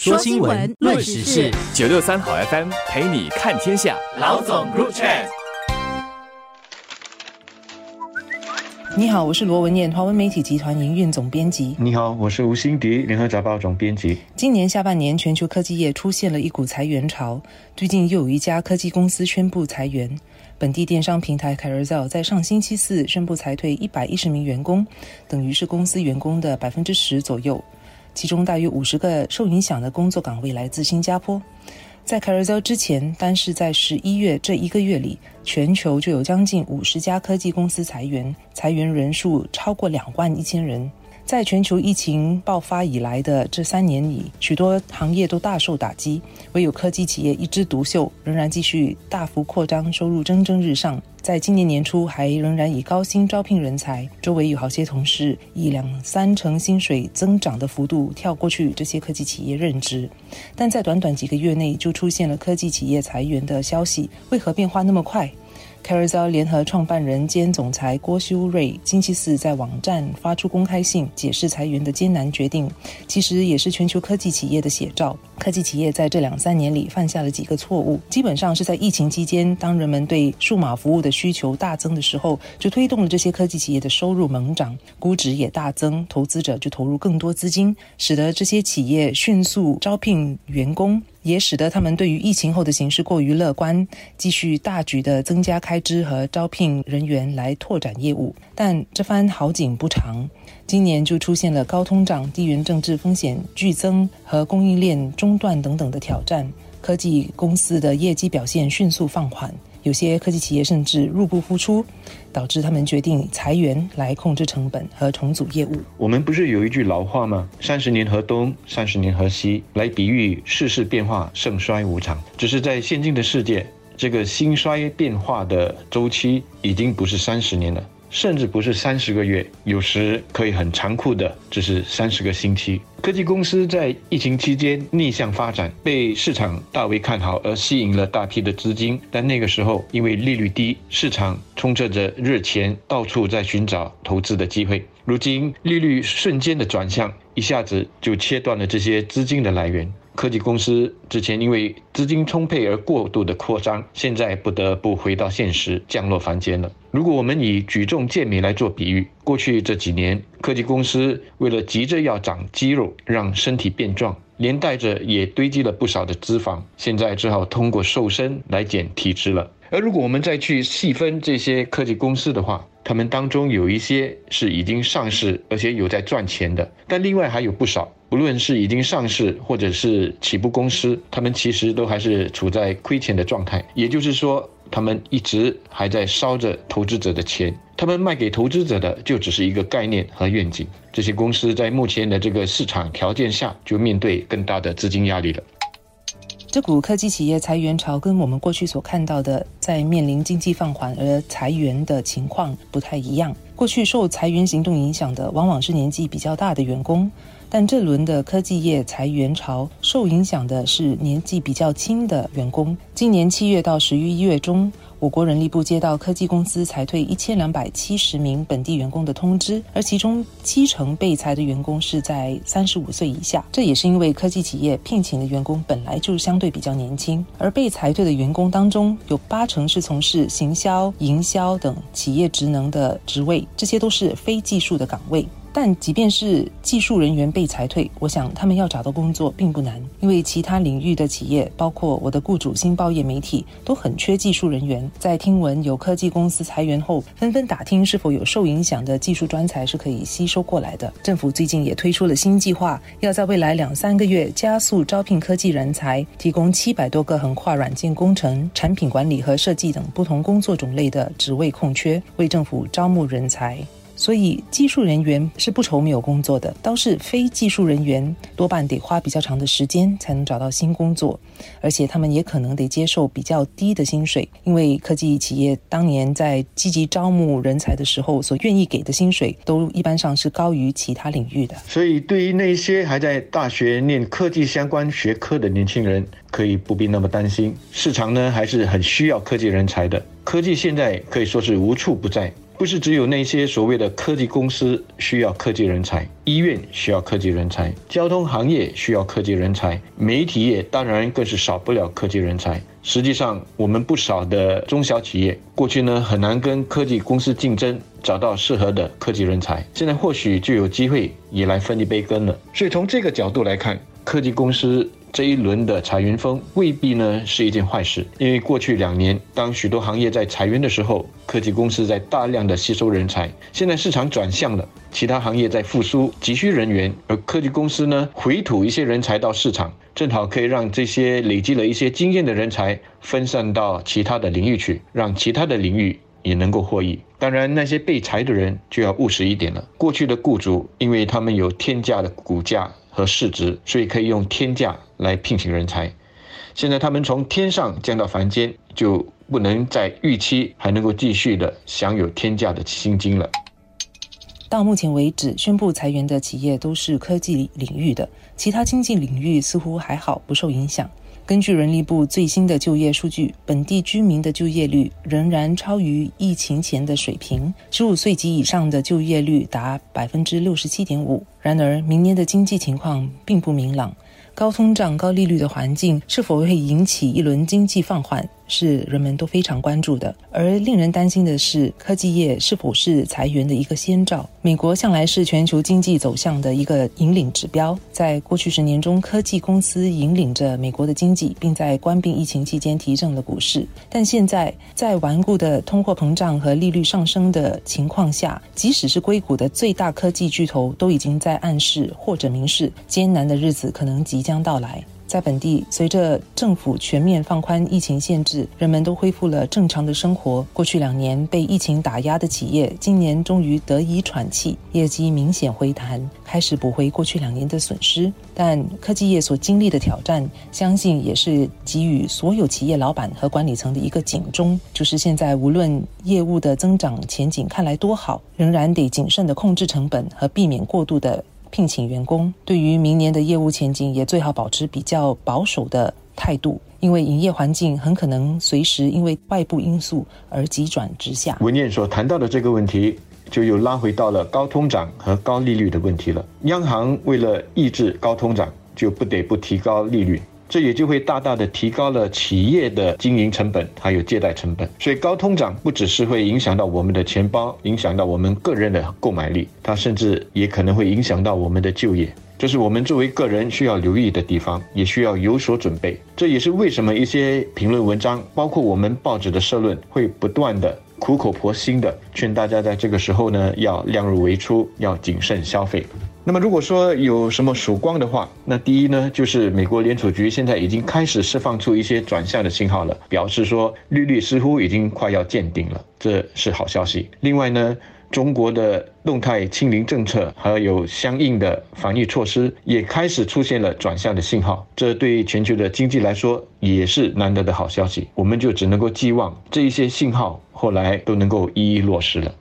说新闻，论时事，九六三好 FM 陪你看天下。老总 Group Chat。你好，我是罗文艳，华文媒体集团营运总编辑。你好，我是吴欣迪，联合早报总编辑。今年下半年，全球科技业出现了一股裁员潮，最近又有一家科技公司宣布裁员。本地电商平台 Carousel 在上星期四宣布裁退一百一十名员工，等于是公司员工的百分之十左右。其中大约五十个受影响的工作岗位来自新加坡。在 Carousel 之前，单是在十一月这一个月里，全球就有将近五十家科技公司裁员，裁员人数超过两万一千人。在全球疫情爆发以来的这三年里，许多行业都大受打击，唯有科技企业一枝独秀，仍然继续大幅扩张，收入蒸蒸日上。在今年年初，还仍然以高薪招聘人才，周围有好些同事以两三成薪水增长的幅度跳过去这些科技企业任职，但在短短几个月内就出现了科技企业裁员的消息，为何变化那么快？Carousel 联合创办人兼总裁郭修瑞星期四在网站发出公开信，解释裁员的艰难决定，其实也是全球科技企业的写照。科技企业在这两三年里犯下了几个错误，基本上是在疫情期间，当人们对数码服务的需求大增的时候，就推动了这些科技企业的收入猛涨，估值也大增，投资者就投入更多资金，使得这些企业迅速招聘员工。也使得他们对于疫情后的形势过于乐观，继续大举的增加开支和招聘人员来拓展业务。但这番好景不长，今年就出现了高通胀、地缘政治风险剧增和供应链中断等等的挑战，科技公司的业绩表现迅速放缓。有些科技企业甚至入不敷出，导致他们决定裁员来控制成本和重组业务。我们不是有一句老话吗？三十年河东，三十年河西，来比喻世事变化，盛衰无常。只是在现今的世界，这个兴衰变化的周期已经不是三十年了。甚至不是三十个月，有时可以很残酷的，只是三十个星期。科技公司在疫情期间逆向发展，被市场大为看好，而吸引了大批的资金。但那个时候，因为利率低，市场充斥着热钱，到处在寻找投资的机会。如今利率瞬间的转向，一下子就切断了这些资金的来源。科技公司之前因为资金充沛而过度的扩张，现在不得不回到现实，降落凡间了。如果我们以举重健美来做比喻，过去这几年，科技公司为了急着要长肌肉，让身体变壮，连带着也堆积了不少的脂肪，现在只好通过瘦身来减体脂了。而如果我们再去细分这些科技公司的话，他们当中有一些是已经上市，而且有在赚钱的，但另外还有不少，不论是已经上市或者是起步公司，他们其实都还是处在亏钱的状态。也就是说，他们一直还在烧着投资者的钱，他们卖给投资者的就只是一个概念和愿景。这些公司在目前的这个市场条件下，就面对更大的资金压力了。这股科技企业裁员潮跟我们过去所看到的在面临经济放缓而裁员的情况不太一样。过去受裁员行动影响的往往是年纪比较大的员工，但这轮的科技业裁员潮受影响的是年纪比较轻的员工。今年七月到十一月中。我国人力部接到科技公司裁退一千两百七十名本地员工的通知，而其中七成被裁的员工是在三十五岁以下。这也是因为科技企业聘请的员工本来就相对比较年轻，而被裁退的员工当中有八成是从事行销、营销等企业职能的职位，这些都是非技术的岗位。但即便是技术人员被裁退，我想他们要找到工作并不难，因为其他领域的企业，包括我的雇主新报业媒体，都很缺技术人员。在听闻有科技公司裁员后，纷纷打听是否有受影响的技术专才是可以吸收过来的。政府最近也推出了新计划，要在未来两三个月加速招聘科技人才，提供七百多个横跨软件工程、产品管理和设计等不同工作种类的职位空缺，为政府招募人才。所以，技术人员是不愁没有工作的，倒是非技术人员多半得花比较长的时间才能找到新工作，而且他们也可能得接受比较低的薪水，因为科技企业当年在积极招募人才的时候所愿意给的薪水，都一般上是高于其他领域的。所以，对于那些还在大学念科技相关学科的年轻人，可以不必那么担心，市场呢还是很需要科技人才的。科技现在可以说是无处不在。不是只有那些所谓的科技公司需要科技人才，医院需要科技人才，交通行业需要科技人才，媒体业当然更是少不了科技人才。实际上，我们不少的中小企业过去呢很难跟科技公司竞争，找到适合的科技人才。现在或许就有机会也来分一杯羹了。所以从这个角度来看，科技公司这一轮的裁员风未必呢是一件坏事，因为过去两年当许多行业在裁员的时候，科技公司在大量的吸收人才。现在市场转向了，其他行业在复苏，急需人员，而科技公司呢回吐一些人才到市场。正好可以让这些累积了一些经验的人才分散到其他的领域去，让其他的领域也能够获益。当然，那些被裁的人就要务实一点了。过去的雇主，因为他们有天价的股价和市值，所以可以用天价来聘请人才。现在他们从天上降到凡间，就不能再预期还能够继续的享有天价的薪金了。到目前为止，宣布裁员的企业都是科技领域的，其他经济领域似乎还好，不受影响。根据人力部最新的就业数据，本地居民的就业率仍然超于疫情前的水平，十五岁及以上的就业率达百分之六十七点五。然而，明年的经济情况并不明朗。高通胀、高利率的环境是否会引起一轮经济放缓，是人们都非常关注的。而令人担心的是，科技业是否是裁员的一个先兆？美国向来是全球经济走向的一个引领指标，在过去十年中，科技公司引领着美国的经济，并在关闭疫情期间提振了股市。但现在，在顽固的通货膨胀和利率上升的情况下，即使是硅谷的最大科技巨头，都已经在暗示或者明示，艰难的日子可能即。将到来。在本地，随着政府全面放宽疫情限制，人们都恢复了正常的生活。过去两年被疫情打压的企业，今年终于得以喘气，业绩明显回弹，开始补回过去两年的损失。但科技业所经历的挑战，相信也是给予所有企业老板和管理层的一个警钟，就是现在无论业务的增长前景看来多好，仍然得谨慎的控制成本和避免过度的。聘请员工，对于明年的业务前景也最好保持比较保守的态度，因为营业环境很可能随时因为外部因素而急转直下。文燕所谈到的这个问题，就又拉回到了高通胀和高利率的问题了。央行为了抑制高通胀，就不得不提高利率。这也就会大大的提高了企业的经营成本，还有借贷成本。所以高通胀不只是会影响到我们的钱包，影响到我们个人的购买力，它甚至也可能会影响到我们的就业。这是我们作为个人需要留意的地方，也需要有所准备。这也是为什么一些评论文章，包括我们报纸的社论，会不断的苦口婆心的劝大家在这个时候呢，要量入为出，要谨慎消费。那么，如果说有什么曙光的话，那第一呢，就是美国联储局现在已经开始释放出一些转向的信号了，表示说利率似乎已经快要见顶了，这是好消息。另外呢，中国的动态清零政策还有相应的防疫措施也开始出现了转向的信号，这对全球的经济来说也是难得的好消息。我们就只能够寄望这一些信号后来都能够一一落实了。